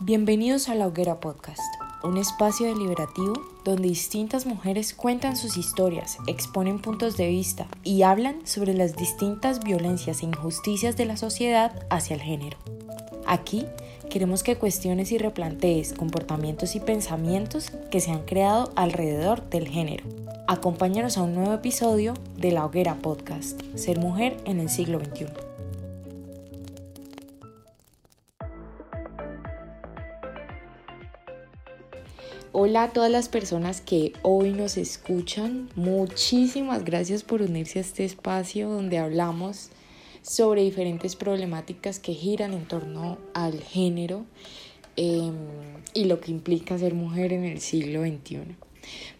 Bienvenidos a La Hoguera Podcast, un espacio deliberativo donde distintas mujeres cuentan sus historias, exponen puntos de vista y hablan sobre las distintas violencias e injusticias de la sociedad hacia el género. Aquí queremos que cuestiones y replantees comportamientos y pensamientos que se han creado alrededor del género. Acompáñanos a un nuevo episodio de La Hoguera Podcast, Ser Mujer en el siglo XXI. Hola a todas las personas que hoy nos escuchan. Muchísimas gracias por unirse a este espacio donde hablamos sobre diferentes problemáticas que giran en torno al género em, y lo que implica ser mujer en el siglo XXI.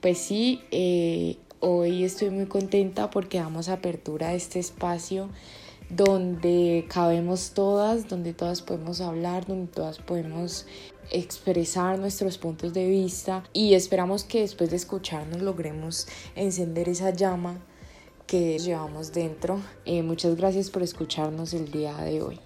Pues sí, eh, hoy estoy muy contenta porque damos apertura a este espacio donde cabemos todas, donde todas podemos hablar, donde todas podemos expresar nuestros puntos de vista y esperamos que después de escucharnos logremos encender esa llama que llevamos dentro. Eh, muchas gracias por escucharnos el día de hoy.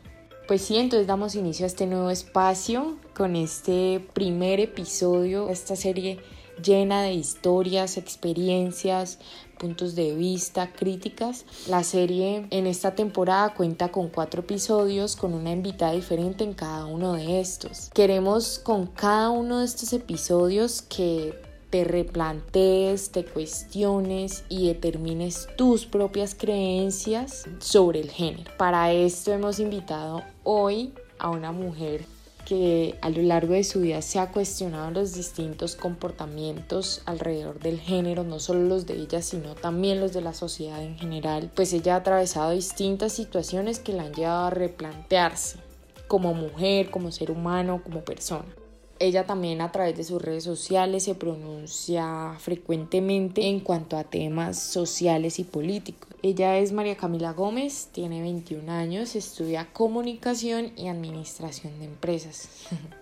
Pues sí, entonces damos inicio a este nuevo espacio con este primer episodio, esta serie llena de historias, experiencias, puntos de vista, críticas. La serie en esta temporada cuenta con cuatro episodios con una invitada diferente en cada uno de estos. Queremos con cada uno de estos episodios que te replantees, te cuestiones y determines tus propias creencias sobre el género. Para esto hemos invitado hoy a una mujer que a lo largo de su vida se ha cuestionado los distintos comportamientos alrededor del género, no solo los de ella, sino también los de la sociedad en general, pues ella ha atravesado distintas situaciones que la han llevado a replantearse como mujer, como ser humano, como persona. Ella también a través de sus redes sociales se pronuncia frecuentemente en cuanto a temas sociales y políticos. Ella es María Camila Gómez, tiene 21 años, estudia comunicación y administración de empresas.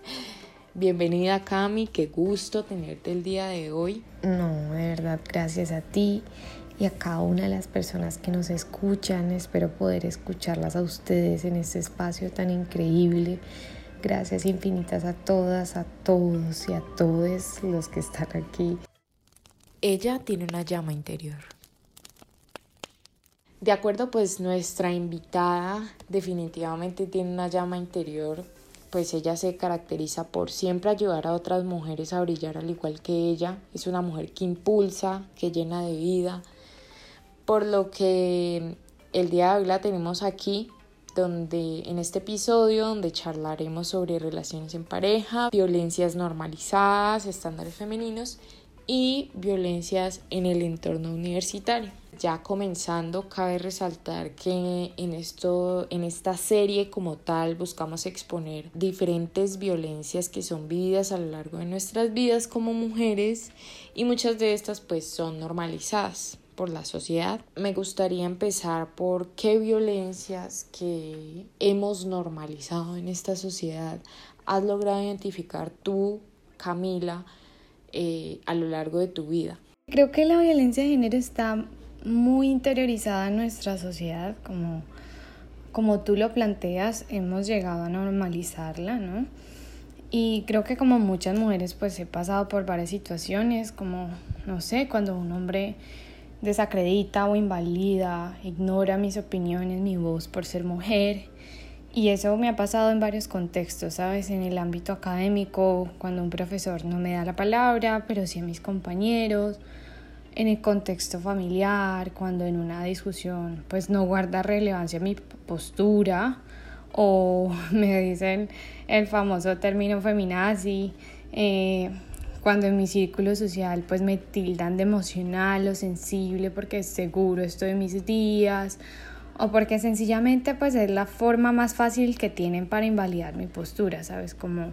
Bienvenida Cami, qué gusto tenerte el día de hoy. No, de verdad, gracias a ti y a cada una de las personas que nos escuchan. Espero poder escucharlas a ustedes en este espacio tan increíble Gracias infinitas a todas, a todos y a todos los que están aquí. Ella tiene una llama interior. De acuerdo, pues nuestra invitada definitivamente tiene una llama interior, pues ella se caracteriza por siempre ayudar a otras mujeres a brillar al igual que ella. Es una mujer que impulsa, que llena de vida, por lo que el día de hoy la tenemos aquí donde en este episodio donde charlaremos sobre relaciones en pareja, violencias normalizadas, estándares femeninos y violencias en el entorno universitario. Ya comenzando, cabe resaltar que en, esto, en esta serie como tal buscamos exponer diferentes violencias que son vividas a lo largo de nuestras vidas como mujeres y muchas de estas pues son normalizadas por la sociedad. Me gustaría empezar por qué violencias que hemos normalizado en esta sociedad has logrado identificar tú, Camila, eh, a lo largo de tu vida. Creo que la violencia de género está muy interiorizada en nuestra sociedad, como, como tú lo planteas, hemos llegado a normalizarla, ¿no? Y creo que como muchas mujeres pues he pasado por varias situaciones, como, no sé, cuando un hombre desacredita o invalida, ignora mis opiniones, mi voz por ser mujer. Y eso me ha pasado en varios contextos, ¿sabes? En el ámbito académico, cuando un profesor no me da la palabra, pero sí a mis compañeros. En el contexto familiar, cuando en una discusión pues no guarda relevancia mi postura o me dicen el famoso término feminazi. Eh, cuando en mi círculo social pues me tildan de emocional o sensible porque seguro estoy en mis días o porque sencillamente pues es la forma más fácil que tienen para invalidar mi postura, ¿sabes? Como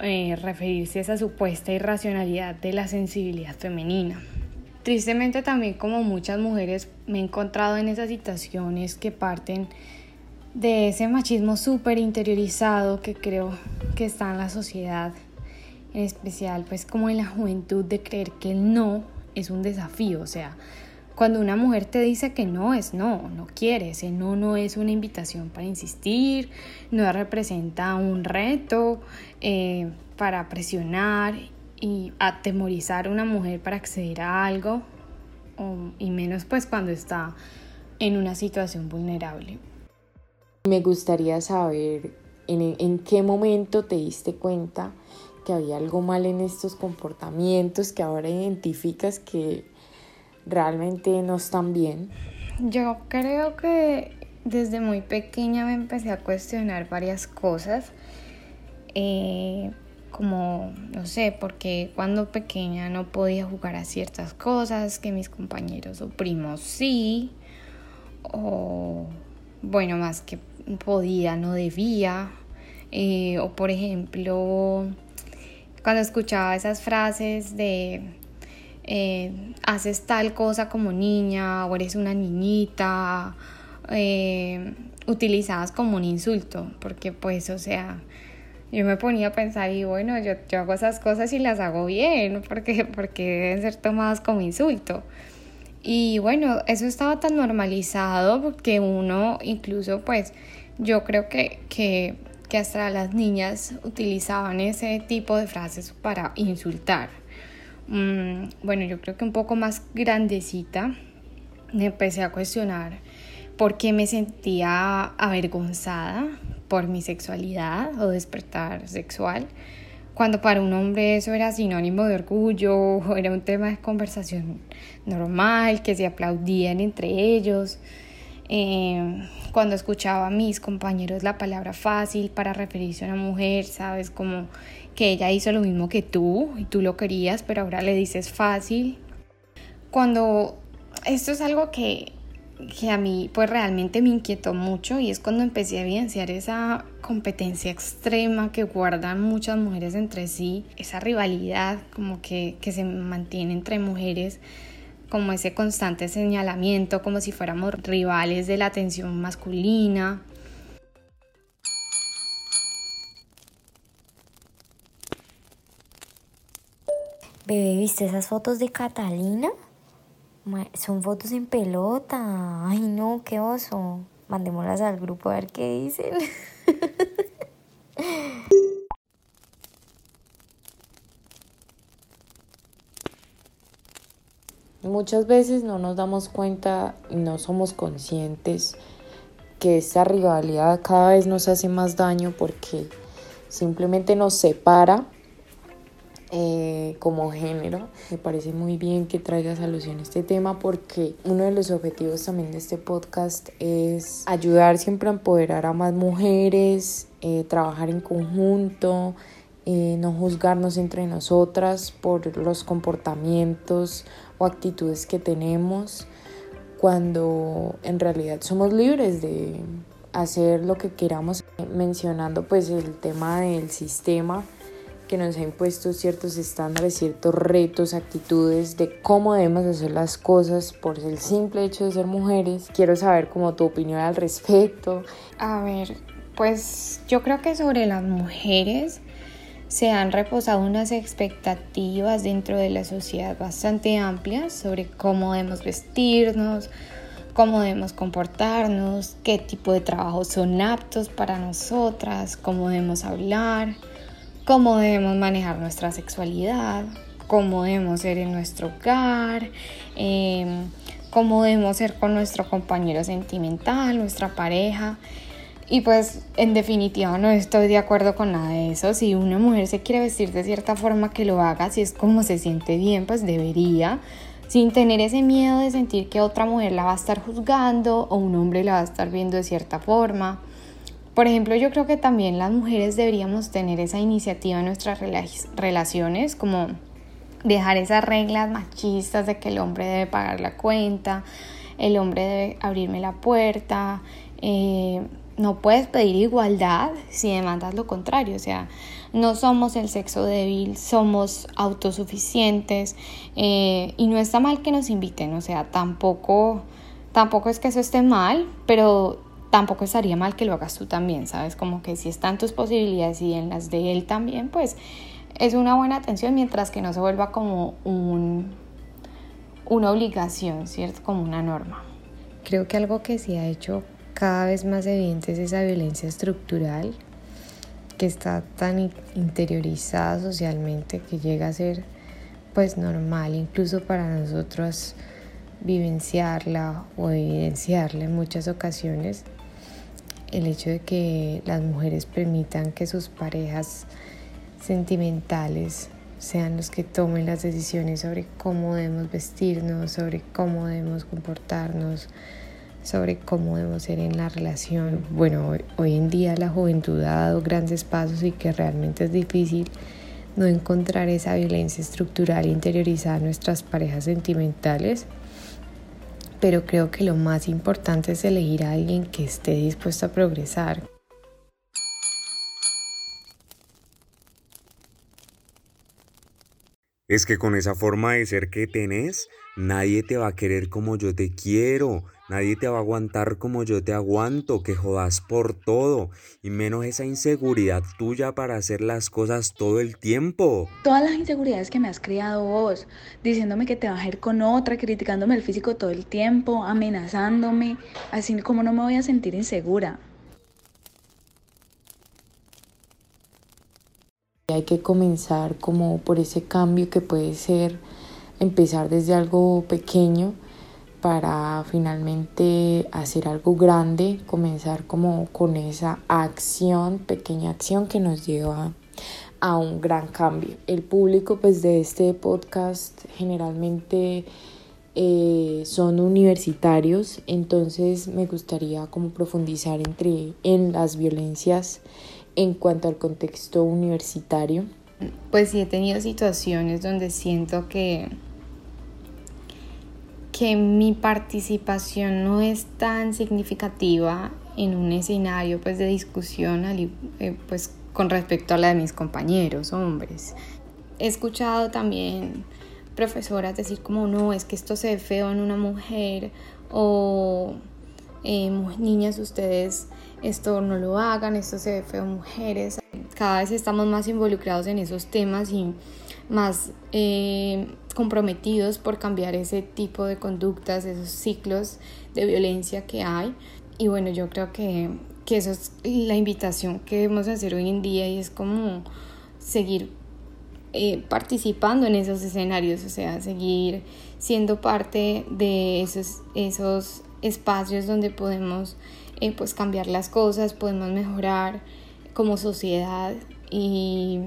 eh, referirse a esa supuesta irracionalidad de la sensibilidad femenina. Tristemente también como muchas mujeres me he encontrado en esas situaciones que parten de ese machismo súper interiorizado que creo que está en la sociedad en especial pues como en la juventud de creer que el no es un desafío, o sea, cuando una mujer te dice que no es no, no quiere, ese no no es una invitación para insistir, no representa un reto eh, para presionar y atemorizar a una mujer para acceder a algo, y menos pues cuando está en una situación vulnerable. Me gustaría saber en, en qué momento te diste cuenta que había algo mal en estos comportamientos que ahora identificas que realmente no están bien. Yo creo que desde muy pequeña me empecé a cuestionar varias cosas. Eh, como, no sé, porque cuando pequeña no podía jugar a ciertas cosas que mis compañeros o primos sí, o bueno, más que podía, no debía, eh, o por ejemplo, cuando escuchaba esas frases de eh, haces tal cosa como niña o eres una niñita, eh, utilizadas como un insulto, porque pues, o sea, yo me ponía a pensar y bueno, yo, yo hago esas cosas y las hago bien, porque, porque deben ser tomadas como insulto. Y bueno, eso estaba tan normalizado porque uno incluso pues yo creo que, que, que hasta las niñas utilizaban ese tipo de frases para insultar. Mm, bueno, yo creo que un poco más grandecita me empecé a cuestionar por qué me sentía avergonzada por mi sexualidad o despertar sexual, cuando para un hombre eso era sinónimo de orgullo, era un tema de conversación normal, que se aplaudían entre ellos. Eh, cuando escuchaba a mis compañeros la palabra fácil para referirse a una mujer, sabes, como que ella hizo lo mismo que tú y tú lo querías, pero ahora le dices fácil. Cuando esto es algo que que a mí pues realmente me inquietó mucho y es cuando empecé a evidenciar esa competencia extrema que guardan muchas mujeres entre sí, esa rivalidad como que, que se mantiene entre mujeres, como ese constante señalamiento, como si fuéramos rivales de la atención masculina. Bebé, ¿viste esas fotos de Catalina? Son fotos en pelota. Ay, no, qué oso. Mandémoslas al grupo a ver qué dicen. Muchas veces no nos damos cuenta no somos conscientes que esta rivalidad cada vez nos hace más daño porque simplemente nos separa eh, como género. Me parece muy bien que traigas alusión a este tema porque uno de los objetivos también de este podcast es ayudar siempre a empoderar a más mujeres, eh, trabajar en conjunto, eh, no juzgarnos entre nosotras por los comportamientos o actitudes que tenemos cuando en realidad somos libres de hacer lo que queramos mencionando pues el tema del sistema que nos ha impuesto ciertos estándares, ciertos retos, actitudes de cómo debemos hacer las cosas por el simple hecho de ser mujeres. Quiero saber como tu opinión al respecto. A ver, pues yo creo que sobre las mujeres se han reposado unas expectativas dentro de la sociedad bastante amplias sobre cómo debemos vestirnos, cómo debemos comportarnos, qué tipo de trabajos son aptos para nosotras, cómo debemos hablar cómo debemos manejar nuestra sexualidad, cómo debemos ser en nuestro hogar, em, cómo debemos ser con nuestro compañero sentimental, nuestra pareja. Y pues en definitiva no estoy de acuerdo con nada de eso. Si una mujer se quiere vestir de cierta forma que lo haga, si es como se siente bien, pues debería, sin tener ese miedo de sentir que otra mujer la va a estar juzgando o un hombre la va a estar viendo de cierta forma. Por ejemplo, yo creo que también las mujeres deberíamos tener esa iniciativa en nuestras relaciones, como dejar esas reglas machistas de que el hombre debe pagar la cuenta, el hombre debe abrirme la puerta. Eh, no puedes pedir igualdad si demandas lo contrario, o sea, no somos el sexo débil, somos autosuficientes eh, y no está mal que nos inviten, o sea, tampoco, tampoco es que eso esté mal, pero tampoco estaría mal que lo hagas tú también, ¿sabes? Como que si están tus posibilidades y en las de él también, pues es una buena atención mientras que no se vuelva como un, una obligación, ¿cierto? Como una norma. Creo que algo que se ha hecho cada vez más evidente es esa violencia estructural que está tan interiorizada socialmente que llega a ser pues normal incluso para nosotros vivenciarla o evidenciarla en muchas ocasiones el hecho de que las mujeres permitan que sus parejas sentimentales sean los que tomen las decisiones sobre cómo debemos vestirnos, sobre cómo debemos comportarnos, sobre cómo debemos ser en la relación. Bueno, hoy, en día la juventud ha dado grandes pasos y que realmente es difícil no encontrar esa violencia estructural interiorizada en nuestras parejas sentimentales. Pero creo que lo más importante es elegir a alguien que esté dispuesto a progresar, Es que con esa forma de ser que tenés, nadie te va a querer como yo te quiero, nadie te va a aguantar como yo te aguanto, que jodas por todo, y menos esa inseguridad tuya para hacer las cosas todo el tiempo. Todas las inseguridades que me has creado vos, diciéndome que te vas a ir con otra, criticándome el físico todo el tiempo, amenazándome, así como no me voy a sentir insegura. Hay que comenzar como por ese cambio que puede ser empezar desde algo pequeño para finalmente hacer algo grande, comenzar como con esa acción, pequeña acción que nos lleva a un gran cambio. El público pues de este podcast generalmente eh, son universitarios, entonces me gustaría como profundizar entre en las violencias en cuanto al contexto universitario? Pues sí he tenido situaciones donde siento que que mi participación no es tan significativa en un escenario pues de discusión eh, pues con respecto a la de mis compañeros hombres. He escuchado también profesoras decir como no, es que esto se ve feo en una mujer o eh, niñas ustedes esto no lo hagan, esto se ve feo mujeres. Cada vez estamos más involucrados en esos temas y más eh, comprometidos por cambiar ese tipo de conductas, esos ciclos de violencia que hay. Y bueno, yo creo que, que eso es la invitación que debemos hacer hoy en día y es como seguir eh, participando en esos escenarios, o sea, seguir siendo parte de esos, esos espacios donde podemos eh, pues cambiar las cosas, podemos mejorar como sociedad y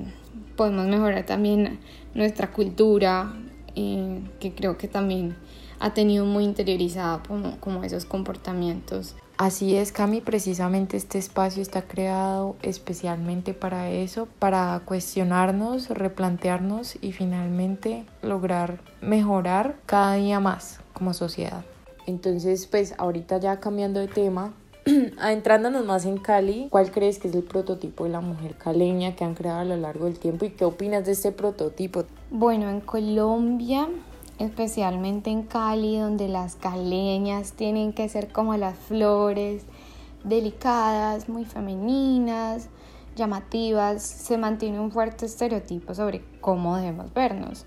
podemos mejorar también nuestra cultura, eh, que creo que también ha tenido muy interiorizada como, como esos comportamientos. Así es, Cami, precisamente este espacio está creado especialmente para eso, para cuestionarnos, replantearnos y finalmente lograr mejorar cada día más como sociedad. Entonces, pues ahorita ya cambiando de tema, adentrándonos más en Cali, ¿cuál crees que es el prototipo de la mujer caleña que han creado a lo largo del tiempo y qué opinas de este prototipo? Bueno, en Colombia, especialmente en Cali, donde las caleñas tienen que ser como las flores, delicadas, muy femeninas, llamativas, se mantiene un fuerte estereotipo sobre cómo debemos vernos.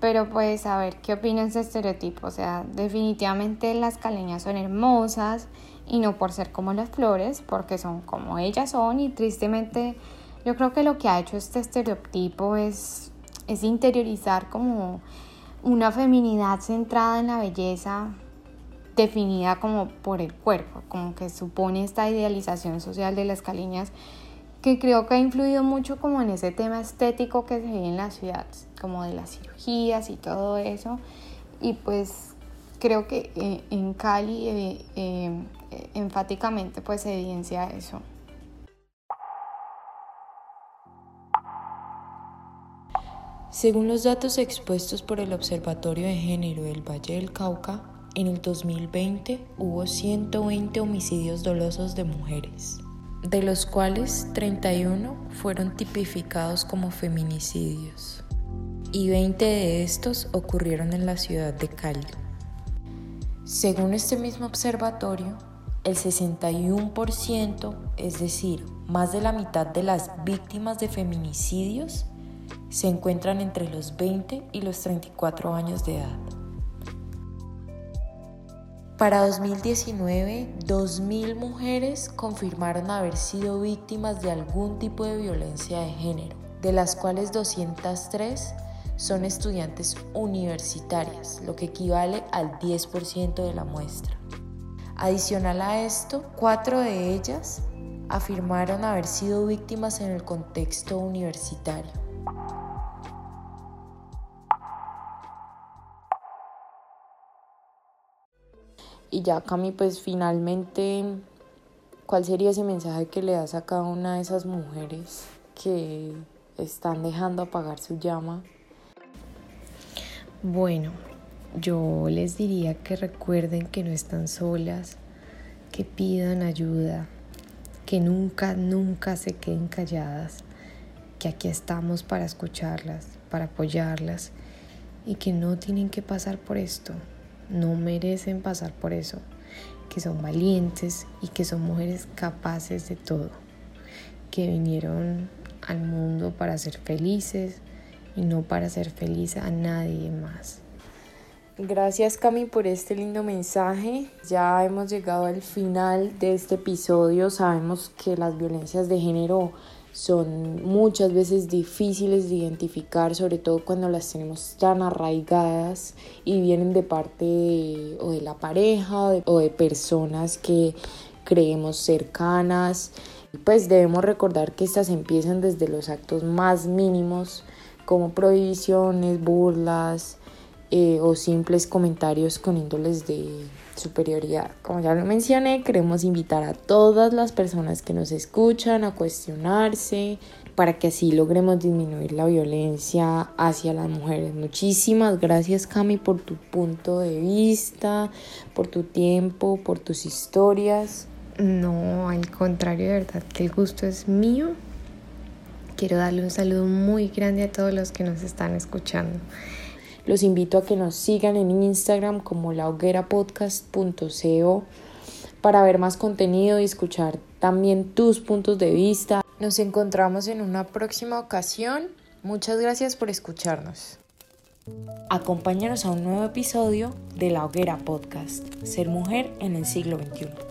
Pero pues a ver, ¿qué opinas de este estereotipo? O sea, definitivamente las caleñas son hermosas y no por ser como las flores, porque son como ellas son y tristemente yo creo que lo que ha hecho este estereotipo es, es interiorizar como una feminidad centrada en la belleza definida como por el cuerpo, como que supone esta idealización social de las caleñas que creo que ha influido mucho como en ese tema estético que se ve en la ciudad, como de las cirugías y todo eso. Y pues creo que eh, en Cali eh, eh, enfáticamente pues se evidencia eso. Según los datos expuestos por el Observatorio de Género del Valle del Cauca, en el 2020 hubo 120 homicidios dolosos de mujeres de los cuales 31 fueron tipificados como feminicidios y 20 de estos ocurrieron en la ciudad de Cali. Según este mismo observatorio, el 61%, es decir, más de la mitad de las víctimas de feminicidios, se encuentran entre los 20 y los 34 años de edad. Para 2019, 2.000 mujeres confirmaron haber sido víctimas de algún tipo de violencia de género, de las cuales 203 son estudiantes universitarias, lo que equivale al 10% de la muestra. Adicional a esto, cuatro de ellas afirmaron haber sido víctimas en el contexto universitario. Y ya Cami, pues finalmente, ¿cuál sería ese mensaje que le das a cada una de esas mujeres que están dejando apagar su llama? Bueno, yo les diría que recuerden que no están solas, que pidan ayuda, que nunca, nunca se queden calladas, que aquí estamos para escucharlas, para apoyarlas y que no tienen que pasar por esto. No merecen pasar por eso, que son valientes y que son mujeres capaces de todo, que vinieron al mundo para ser felices y no para ser feliz a nadie más. Gracias Cami por este lindo mensaje. Ya hemos llegado al final de este episodio. Sabemos que las violencias de género son muchas veces difíciles de identificar, sobre todo cuando las tenemos tan arraigadas y vienen de parte o de la pareja o de, personas que creemos cercanas. Pues debemos recordar que estas empiezan desde los actos más mínimos como prohibiciones, burlas eh, o simples comentarios con índoles de superioridad. Como ya lo mencioné, queremos invitar a todas las personas que nos escuchan a cuestionarse para que así logremos disminuir la violencia hacia las mujeres. Muchísimas gracias Cami por tu punto de vista, por tu tiempo, por tus historias. No, al contrario, de verdad que el gusto es mío. Quiero darle un saludo muy grande a todos los que nos están escuchando. Los invito a que nos sigan en Instagram como lahoguerapodcast.co para ver más contenido y escuchar también tus puntos de vista. Nos encontramos en una próxima ocasión. Muchas gracias por escucharnos. Acompáñanos a un nuevo episodio de La Hoguera Podcast, Ser Mujer en el siglo XXI.